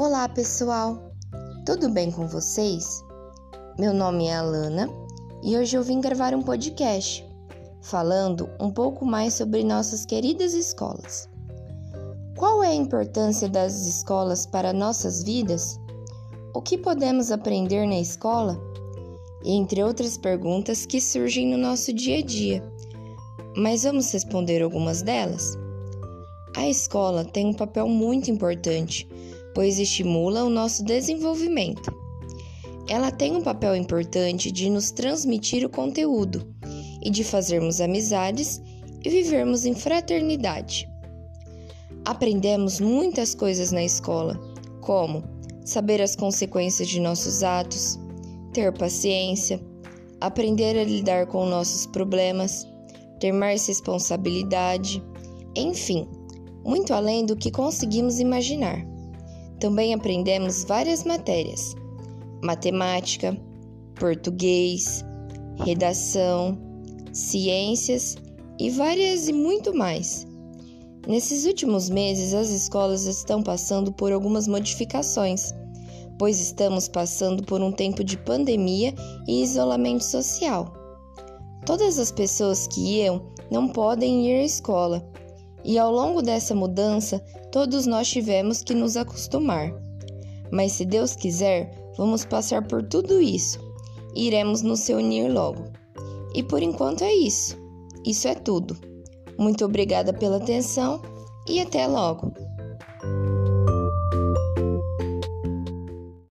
Olá, pessoal! Tudo bem com vocês? Meu nome é Alana e hoje eu vim gravar um podcast falando um pouco mais sobre nossas queridas escolas. Qual é a importância das escolas para nossas vidas? O que podemos aprender na escola? Entre outras perguntas que surgem no nosso dia a dia. Mas vamos responder algumas delas? A escola tem um papel muito importante, pois estimula o nosso desenvolvimento. Ela tem um papel importante de nos transmitir o conteúdo e de fazermos amizades e vivermos em fraternidade. Aprendemos muitas coisas na escola, como saber as consequências de nossos atos, ter paciência, aprender a lidar com nossos problemas, ter mais responsabilidade, enfim, muito além do que conseguimos imaginar. Também aprendemos várias matérias: matemática, português, redação, ciências e várias e muito mais. Nesses últimos meses, as escolas estão passando por algumas modificações, pois estamos passando por um tempo de pandemia e isolamento social. Todas as pessoas que iam não podem ir à escola e ao longo dessa mudança, todos nós tivemos que nos acostumar. Mas se Deus quiser, vamos passar por tudo isso iremos nos reunir logo. E por enquanto é isso. Isso é tudo. Muito obrigada pela atenção e até logo!